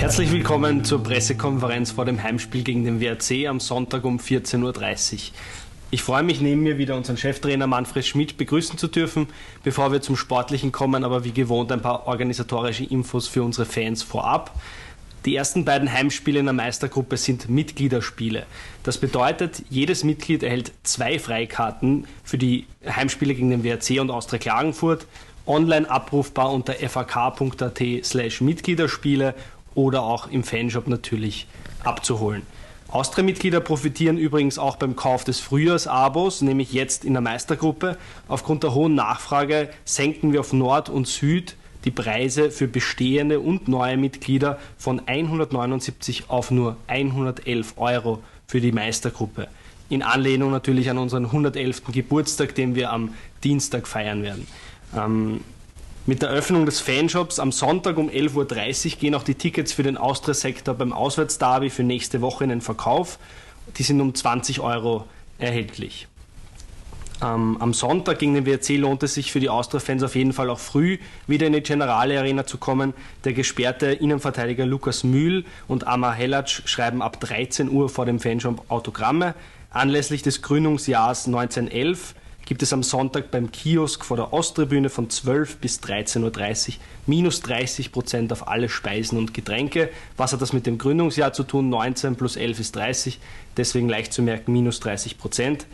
Herzlich willkommen zur Pressekonferenz vor dem Heimspiel gegen den WRC am Sonntag um 14.30 Uhr. Ich freue mich, neben mir wieder unseren Cheftrainer Manfred Schmidt begrüßen zu dürfen. Bevor wir zum Sportlichen kommen, aber wie gewohnt ein paar organisatorische Infos für unsere Fans vorab. Die ersten beiden Heimspiele in der Meistergruppe sind Mitgliederspiele. Das bedeutet, jedes Mitglied erhält zwei Freikarten für die Heimspiele gegen den WRC und Austria Klagenfurt, online abrufbar unter fak.at slash Mitgliederspiele oder auch im Fanshop natürlich abzuholen. Austria-Mitglieder profitieren übrigens auch beim Kauf des Frühjahrsabos, nämlich jetzt in der Meistergruppe. Aufgrund der hohen Nachfrage senken wir auf Nord und Süd die Preise für bestehende und neue Mitglieder von 179 auf nur 111 Euro für die Meistergruppe. In Anlehnung natürlich an unseren 111. Geburtstag, den wir am Dienstag feiern werden. Ähm, mit der Öffnung des Fanshops am Sonntag um 11.30 Uhr gehen auch die Tickets für den Austria-Sektor beim Auswärtsderby für nächste Woche in den Verkauf. Die sind um 20 Euro erhältlich. Ähm, am Sonntag gegen den WRC lohnt es sich für die Austria-Fans auf jeden Fall auch früh wieder in die Generale Arena zu kommen. Der gesperrte Innenverteidiger Lukas Mühl und Amar Helatsch schreiben ab 13 Uhr vor dem Fanshop Autogramme. Anlässlich des Gründungsjahrs 1911 gibt es am Sonntag beim Kiosk vor der Osttribüne von 12 bis 13.30 Uhr minus 30 Prozent auf alle Speisen und Getränke. Was hat das mit dem Gründungsjahr zu tun? 19 plus 11 ist 30, deswegen leicht zu merken minus 30 Prozent.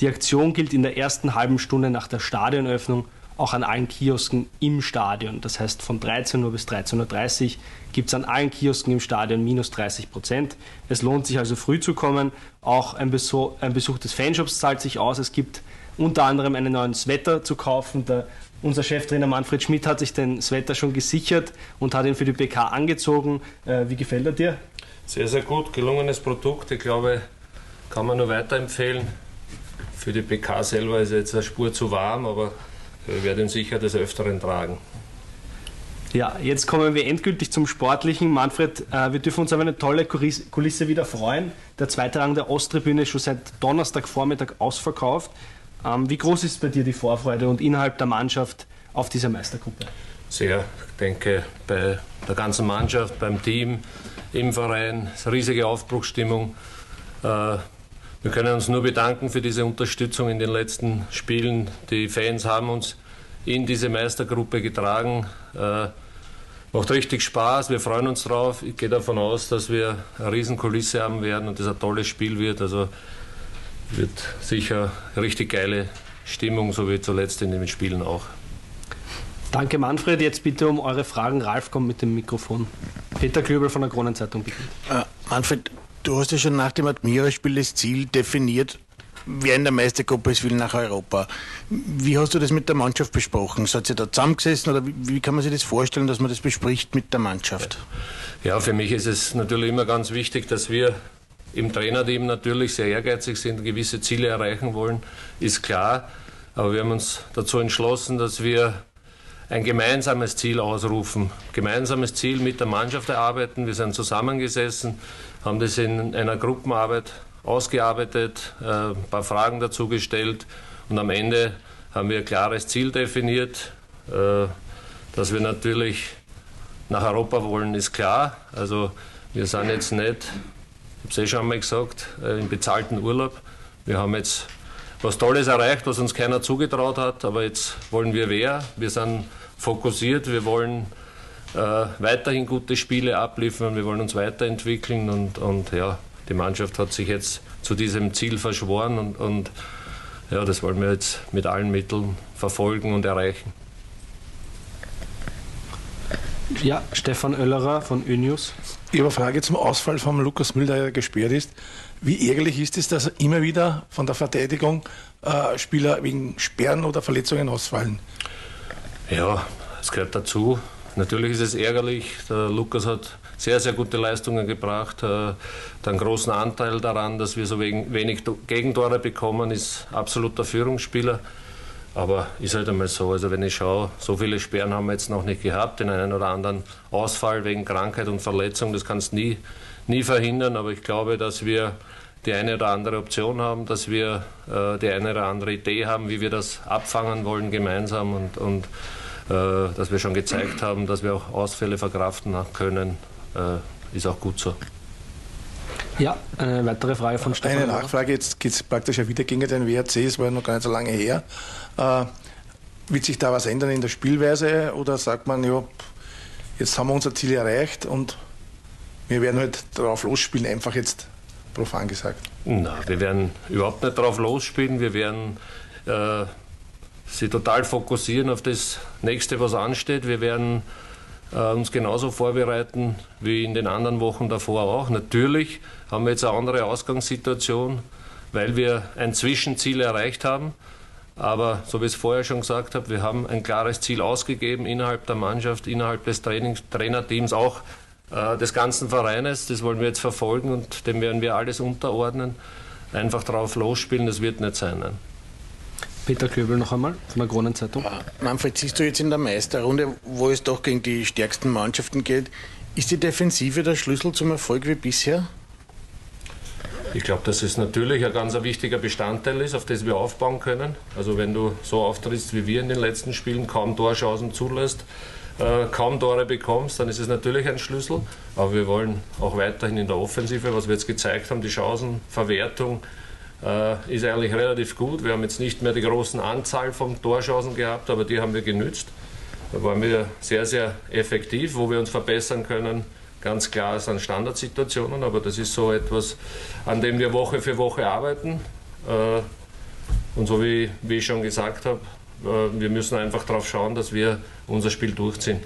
Die Aktion gilt in der ersten halben Stunde nach der Stadionöffnung auch an allen Kiosken im Stadion. Das heißt, von 13 Uhr bis 13.30 Uhr gibt es an allen Kiosken im Stadion minus 30 Prozent. Es lohnt sich also früh zu kommen. Auch ein Besuch, ein Besuch des Fanshops zahlt sich aus. Es gibt unter anderem einen neuen Sweater zu kaufen. Der, unser Cheftrainer Manfred Schmidt hat sich den Sweater schon gesichert und hat ihn für die PK angezogen. Äh, wie gefällt er dir? Sehr, sehr gut. Gelungenes Produkt. Ich glaube, kann man nur weiterempfehlen. Für die PK selber ist jetzt eine Spur zu warm, aber wir werden ihn sicher des Öfteren tragen. Ja, jetzt kommen wir endgültig zum Sportlichen. Manfred, äh, wir dürfen uns auf eine tolle Kulisse wieder freuen. Der zweite Rang der Osttribüne ist schon seit Donnerstagvormittag ausverkauft. Ähm, wie groß ist bei dir die Vorfreude und innerhalb der Mannschaft auf dieser Meistergruppe? Sehr, ich denke, bei der ganzen Mannschaft, beim Team, im Verein, riesige Aufbruchsstimmung. Äh, wir können uns nur bedanken für diese Unterstützung in den letzten Spielen. Die Fans haben uns in diese Meistergruppe getragen. Äh, macht richtig Spaß, wir freuen uns drauf. Ich gehe davon aus, dass wir eine Riesenkulisse haben werden und es ein tolles Spiel wird. Also wird sicher richtig geile Stimmung, so wie zuletzt in den Spielen auch. Danke Manfred, jetzt bitte um eure Fragen. Ralf kommt mit dem Mikrofon. Peter Klöbel von der Kronenzeitung beginnt. Äh, Manfred, du hast ja schon nach dem Admira-Spiel das Ziel definiert, wer in der Meistergruppe ist, will nach Europa. Wie hast du das mit der Mannschaft besprochen? Seid ihr da zusammengesessen oder wie, wie, kann man sich das vorstellen, dass man das bespricht mit der Mannschaft? Ja, für mich ist es natürlich immer ganz wichtig, dass wir im Trainerteam natürlich sehr ehrgeizig sind, gewisse Ziele erreichen wollen, ist klar. Aber wir haben uns dazu entschlossen, dass wir ein gemeinsames Ziel ausrufen, gemeinsames Ziel mit der Mannschaft erarbeiten. Wir sind zusammengesessen, haben das in einer Gruppenarbeit ausgearbeitet, äh, ein paar Fragen dazu gestellt und am Ende haben wir ein klares Ziel definiert, äh, dass wir natürlich nach Europa wollen, ist klar. Also wir sind jetzt nicht ich habe es eh schon einmal gesagt, äh, im bezahlten Urlaub. Wir haben jetzt was Tolles erreicht, was uns keiner zugetraut hat, aber jetzt wollen wir wer. Wir sind fokussiert, wir wollen äh, weiterhin gute Spiele abliefern, wir wollen uns weiterentwickeln und, und ja, die Mannschaft hat sich jetzt zu diesem Ziel verschworen und, und ja, das wollen wir jetzt mit allen Mitteln verfolgen und erreichen. Ja, Stefan Oellerer von ÖNews. Ich habe eine Frage zum Ausfall von Lukas Müller, der gesperrt ist. Wie ärgerlich ist es, dass immer wieder von der Verteidigung äh, Spieler wegen Sperren oder Verletzungen ausfallen? Ja, es gehört dazu. Natürlich ist es ärgerlich. Der Lukas hat sehr, sehr gute Leistungen gebracht. Äh, einen großen Anteil daran, dass wir so wenig Gegentore bekommen, ist absoluter Führungsspieler. Aber ist halt einmal so. Also wenn ich schaue, so viele Sperren haben wir jetzt noch nicht gehabt. Den einen oder anderen Ausfall wegen Krankheit und Verletzung, das kannst du nie, nie verhindern. Aber ich glaube, dass wir die eine oder andere Option haben, dass wir äh, die eine oder andere Idee haben, wie wir das abfangen wollen gemeinsam und, und äh, dass wir schon gezeigt haben, dass wir auch Ausfälle verkraften können. äh, ist auch gut so. Ja, eine weitere Frage von Stefan. Eine Nachfrage, jetzt geht es praktisch ja wieder gegen den WRC, es war ja noch gar nicht so lange her. Äh, wird sich da was ändern in der Spielweise oder sagt man, ja, jetzt haben wir unser Ziel erreicht und wir werden halt darauf losspielen, einfach jetzt profan gesagt? Na, wir werden überhaupt nicht darauf losspielen, wir werden äh, sie total fokussieren auf das nächste, was ansteht. Wir werden uns genauso vorbereiten wie in den anderen Wochen davor auch. Natürlich haben wir jetzt eine andere Ausgangssituation, weil wir ein Zwischenziel erreicht haben. Aber so wie ich es vorher schon gesagt habe, wir haben ein klares Ziel ausgegeben innerhalb der Mannschaft, innerhalb des Trainings, Trainerteams, auch äh, des ganzen Vereines. Das wollen wir jetzt verfolgen und dem werden wir alles unterordnen. Einfach drauf losspielen, das wird nicht sein. Nein. Peter Klöbel noch einmal von der Kronenzeitung. Manfred, siehst du jetzt in der Meisterrunde, wo es doch gegen die stärksten Mannschaften geht, ist die Defensive der Schlüssel zum Erfolg wie bisher? Ich glaube, dass es natürlich ein ganz wichtiger Bestandteil ist, auf das wir aufbauen können. Also wenn du so auftrittst wie wir in den letzten Spielen, kaum Torschancen zulässt, äh, kaum Tore bekommst, dann ist es natürlich ein Schlüssel. Aber wir wollen auch weiterhin in der Offensive, was wir jetzt gezeigt haben, die Chancenverwertung, äh, ist eigentlich relativ gut. Wir haben jetzt nicht mehr die großen Anzahl von Torchancen gehabt, aber die haben wir genützt. Da waren wir sehr, sehr effektiv. Wo wir uns verbessern können, ganz klar sind Standardsituationen, aber das ist so etwas, an dem wir Woche für Woche arbeiten. Äh, und so wie, wie ich schon gesagt habe, äh, wir müssen einfach darauf schauen, dass wir unser Spiel durchziehen.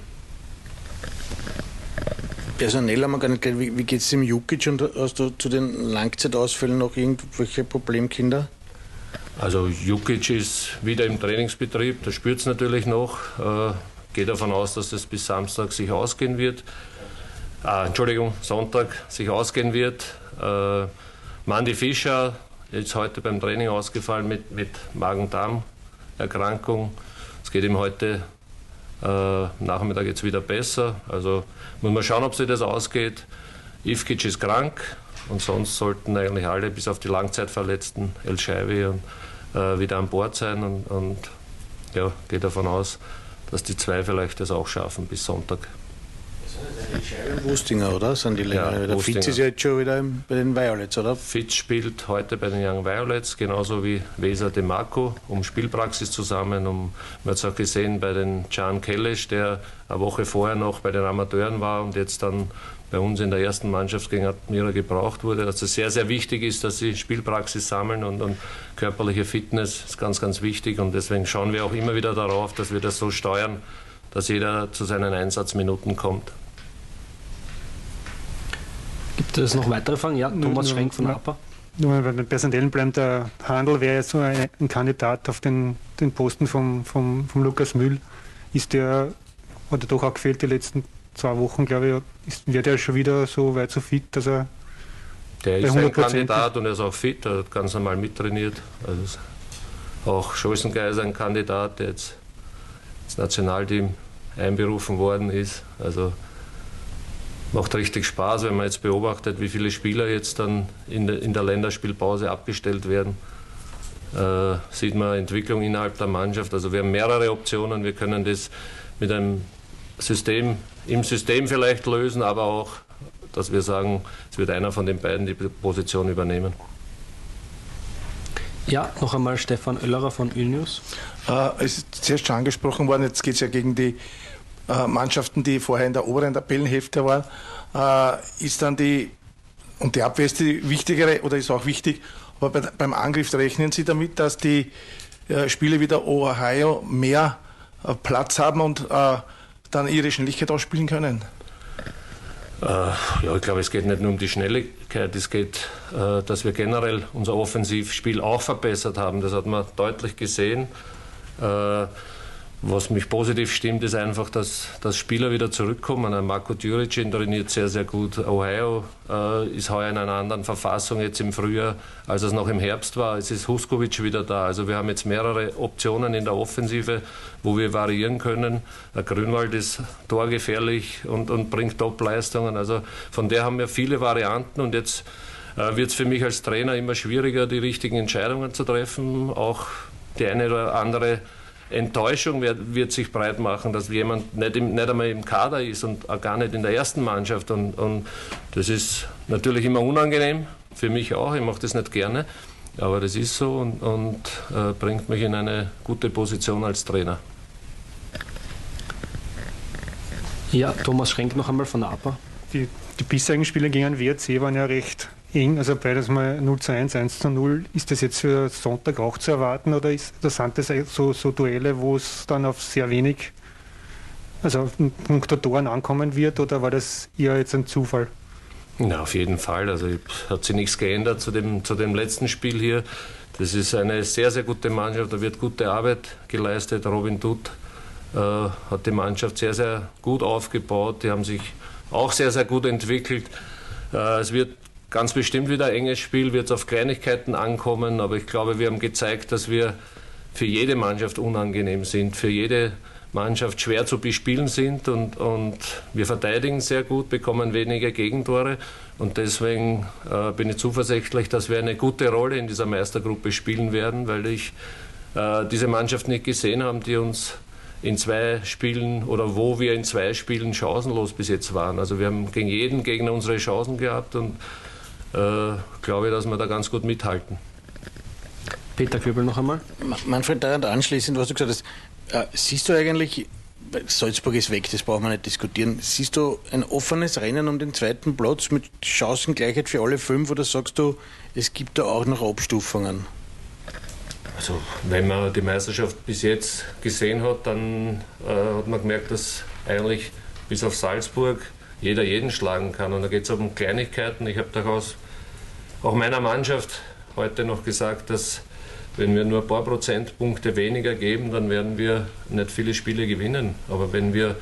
Personell haben wir gar nicht gehört, wie, wie geht es dem Jukic und hast du zu den Langzeitausfällen noch irgendwelche Problemkinder? Also Jukic ist wieder im Trainingsbetrieb, da spürt es natürlich noch. Äh, gehe davon aus, dass das bis Samstag sich ausgehen wird. Äh, Entschuldigung, Sonntag sich ausgehen wird. Äh, Mandy Fischer ist heute beim Training ausgefallen mit, mit Magen-Darm-Erkrankung. Es geht ihm heute äh, Nachmittag jetzt wieder besser. Also muss man schauen, ob sich das ausgeht. Ivkic ist krank und sonst sollten eigentlich alle, bis auf die Langzeitverletzten, El Shaiwi äh, wieder an Bord sein und, und ja, gehe davon aus, dass die zwei vielleicht das auch schaffen bis Sonntag. Wustinger, oder? Sind die? Ja, der Fitz ist ja jetzt schon wieder bei den Violets, oder? Fitz spielt heute bei den Young Violets, genauso wie Weser de Marco, um Spielpraxis zusammen. Um, man hat es auch gesehen bei den Can Kellesch, der eine Woche vorher noch bei den Amateuren war und jetzt dann bei uns in der ersten Mannschaft gegen Admira gebraucht wurde. Also sehr, sehr wichtig ist, dass sie Spielpraxis sammeln und, und körperliche Fitness ist ganz, ganz wichtig. Und deswegen schauen wir auch immer wieder darauf, dass wir das so steuern, dass jeder zu seinen Einsatzminuten kommt. Gibt es noch weitere Fragen? Ja, Thomas nur, Schwenk von APA. Nur bei den Personellen bleiben, der Handel wäre jetzt so ein, ein, Kandidat auf den, den Posten vom, vom, vom Lukas Mühl. Ist der, hat er doch auch gefehlt die letzten zwei Wochen, glaube ich, ist, wird er schon wieder so weit so fit, dass er. Der ist ein Kandidat und er ist auch fit, er hat ganz normal mittrainiert. Also auch Scholzengeier ist ein Kandidat, der jetzt ins Nationalteam einberufen worden ist. Also macht richtig Spaß, wenn man jetzt beobachtet, wie viele Spieler jetzt dann in der, in der Länderspielpause abgestellt werden. Äh, sieht man Entwicklung innerhalb der Mannschaft. Also wir haben mehrere Optionen. Wir können das mit einem System, im System vielleicht lösen, aber auch, dass wir sagen, es wird einer von den beiden die Position übernehmen. Ja, noch einmal Stefan Oellerer von Ülnews. Äh, es ist zuerst schon angesprochen worden, jetzt geht es ja gegen die Mannschaften, die vorher in der oberen Tabellenhälfte waren, äh, ist dann die, und die Abwehr ist die wichtigere oder ist auch wichtig, aber bei, beim Angriff rechnen Sie damit, dass die äh, Spiele wie der Ohio mehr äh, Platz haben und äh, dann ihre Schnelligkeit ausspielen können? Äh, ja, ich glaube, es geht nicht nur um die Schnelligkeit, es geht, dass wir generell unser Offensivspiel auch verbessert haben. Das hat man deutlich gesehen. Was mich positiv stimmt, ist einfach, dass, dass Spieler wieder zurückkommen. Marco Djuricin trainiert sehr, sehr gut. Ohio äh, ist heuer in einer anderen Verfassung jetzt im Frühjahr, als es noch im Herbst war. Es ist Huskovic wieder da. Also wir haben jetzt mehrere Optionen in der Offensive, wo wir variieren können. Der Grünwald ist torgefährlich und, und bringt Top-Leistungen. Also von der haben wir viele Varianten und jetzt äh, wird es für mich als Trainer immer schwieriger, die richtigen Entscheidungen zu treffen. Auch die eine oder andere Enttäuschung wird, wird, sich breit machen, dass jemand nicht, im, nicht, einmal im Kader ist und auch gar nicht in der ersten Mannschaft. Und, und das ist natürlich immer unangenehm, für mich auch, ich mache das nicht gerne, aber das ist so und, und äh, bringt mich in eine gute Position als Trainer. Ja, Thomas Schrenk noch einmal von der APA. Die, die bisherigen Spiele gegen den WRC waren ja recht eng, also beides mal 0 zu 1, 1 zu 0. Ist das jetzt für Sonntag auch zu erwarten oder ist, das sind das so, so Duelle, wo es dann auf sehr wenig, also Punkte Toren ankommen wird oder war das eher jetzt ein Zufall? Ja, auf jeden Fall. Also hat sich nichts geändert zu dem, zu dem letzten Spiel hier. Das ist eine sehr, sehr gute Mannschaft, da wird gute Arbeit geleistet. Robin Dutt äh, hat die Mannschaft sehr, sehr gut aufgebaut. Die haben sich auch sehr, sehr gut entwickelt. Äh, es wird ganz bestimmt wieder ein enges Spiel, wird auf Kleinigkeiten ankommen, aber ich glaube, wir haben gezeigt, dass wir für jede Mannschaft unangenehm sind, für jede Mannschaft schwer zu bespielen sind und, und wir verteidigen sehr gut, bekommen weniger Gegentore und deswegen äh, bin ich zuversichtlich, dass wir eine gute Rolle in dieser Meistergruppe spielen werden, weil ich äh, diese Mannschaft nicht gesehen habe, die uns in zwei Spielen oder wo wir in zwei Spielen chancenlos bis jetzt waren. Also wir haben gegen jeden Gegner unsere Chancen gehabt und äh, glaube, dass wir da ganz gut mithalten. Peter Köbel noch einmal. Manfred, daran anschließend, was du gesagt hast, äh, siehst du eigentlich, Salzburg ist weg, das brauchen wir nicht diskutieren. Siehst du ein offenes Rennen um den zweiten Platz mit Chancengleichheit für alle fünf oder sagst du, es gibt da auch noch Abstufungen? Also, wenn man die Meisterschaft bis jetzt gesehen hat, dann äh, hat man gemerkt, dass eigentlich bis auf Salzburg jeder jeden schlagen kann. Und da geht es um Kleinigkeiten. Ich habe daraus auch meiner Mannschaft heute noch gesagt, dass wenn wir nur ein paar Prozentpunkte weniger geben, dann werden wir nicht viele Spiele gewinnen. Aber wenn wir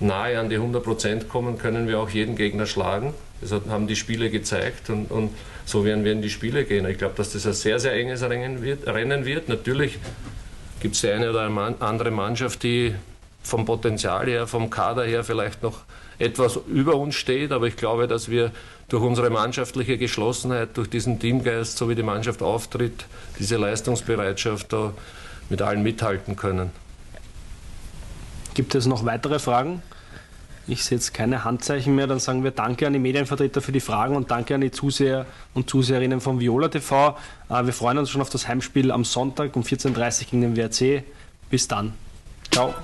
nahe an die 100 Prozent kommen, können wir auch jeden Gegner schlagen. Das haben die Spiele gezeigt und, und so werden wir in die Spiele gehen. Ich glaube, dass das ein sehr, sehr enges Rennen wird. Rennen wird. Natürlich gibt es die eine oder andere Mannschaft, die vom Potenzial her, vom Kader her vielleicht noch etwas über uns steht, aber ich glaube, dass wir durch unsere mannschaftliche Geschlossenheit, durch diesen Teamgeist, so wie die Mannschaft auftritt, diese Leistungsbereitschaft da mit allen mithalten können. Gibt es noch weitere Fragen? Ich sehe jetzt keine Handzeichen mehr. Dann sagen wir Danke an die Medienvertreter für die Fragen und danke an die Zuseher und Zuseherinnen von Viola TV. Äh, wir freuen uns schon auf das Heimspiel am Sonntag um 14.30 Uhr gegen den WRC. Bis dann. Ciao.